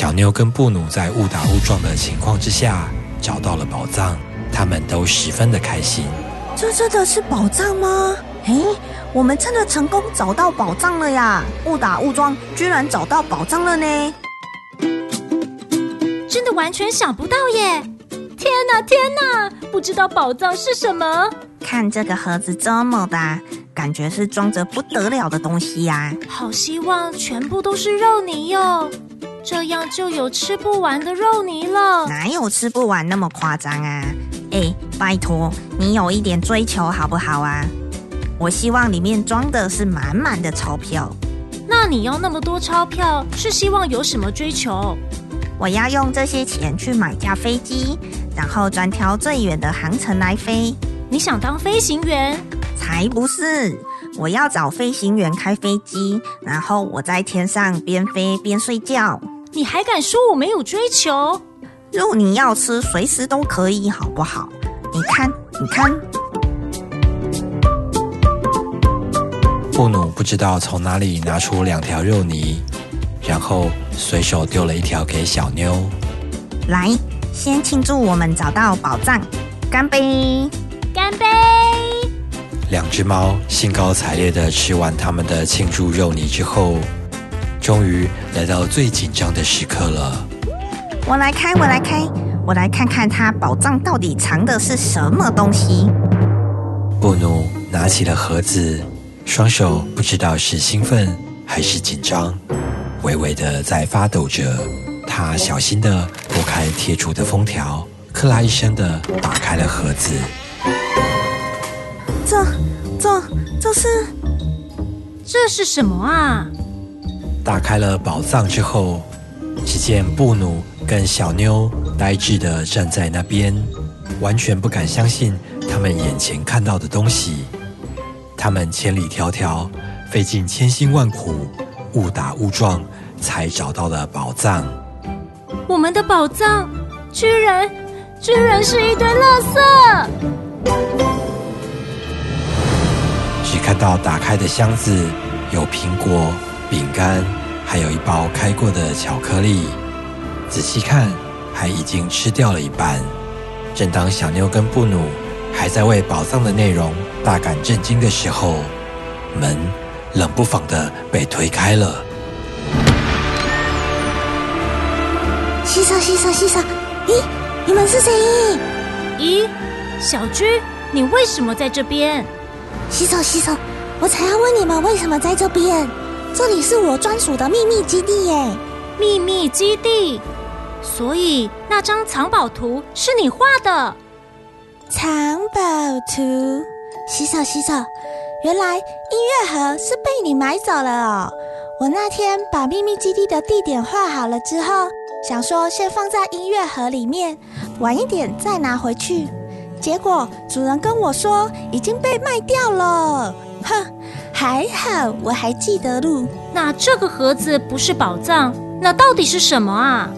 小妞跟布努在误打误撞的情况之下找到了宝藏，他们都十分的开心。这真的是宝藏吗？诶，我们真的成功找到宝藏了呀！误打误撞，居然找到宝藏了呢！真的完全想不到耶！天哪，天哪，不知道宝藏是什么？看这个盒子这么大，感觉是装着不得了的东西呀！好希望全部都是肉泥哟，这样就有吃不完的肉泥了。哪有吃不完那么夸张啊？哎，拜托，你有一点追求好不好啊？我希望里面装的是满满的钞票。那你要那么多钞票，是希望有什么追求？我要用这些钱去买架飞机，然后专挑最远的航程来飞。你想当飞行员？才不是！我要找飞行员开飞机，然后我在天上边飞边睡觉。你还敢说我没有追求？肉你要吃，随时都可以，好不好？你看，你看。布努不知道从哪里拿出两条肉泥，然后随手丢了一条给小妞。来，先庆祝我们找到宝藏，干杯！干杯！两只猫兴高采烈地吃完他们的庆祝肉泥之后，终于来到最紧张的时刻了。我来开，我来开，我来看看它宝藏到底藏的是什么东西。布努拿起了盒子。双手不知道是兴奋还是紧张，微微的在发抖着。他小心的拨开贴住的封条，克拉一声的打开了盒子。这、这、这是？这是什么啊？打开了宝藏之后，只见布努跟小妞呆滞的站在那边，完全不敢相信他们眼前看到的东西。他们千里迢迢，费尽千辛万苦，误打误撞才找到了宝藏。我们的宝藏，居然，居然是一堆垃圾！只看到打开的箱子，有苹果、饼干，还有一包开过的巧克力。仔细看，还已经吃掉了一半。正当小妞跟布努。还在为宝藏的内容大感震惊的时候，门冷不防的被推开了。洗手，洗手，洗手！咦，你们是谁？咦，小居，你为什么在这边？洗手，洗手！我才要问你们为什么在这边？这里是我专属的秘密基地耶！秘密基地，所以那张藏宝图是你画的。藏宝图，洗手洗手。原来音乐盒是被你买走了哦。我那天把秘密基地的地点画好了之后，想说先放在音乐盒里面，晚一点再拿回去。结果主人跟我说已经被卖掉了。哼，还好我还记得路。那这个盒子不是宝藏，那到底是什么啊？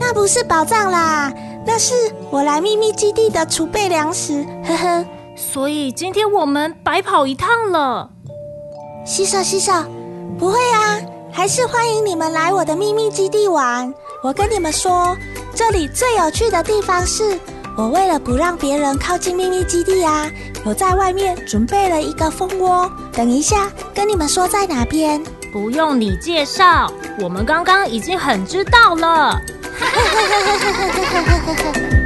那不是宝藏啦。那是我来秘密基地的储备粮食，呵呵。所以今天我们白跑一趟了。洗手洗手，不会啊，还是欢迎你们来我的秘密基地玩。我跟你们说，这里最有趣的地方是，我为了不让别人靠近秘密基地啊，有在外面准备了一个蜂窝。等一下跟你们说在哪边。不用你介绍，我们刚刚已经很知道了。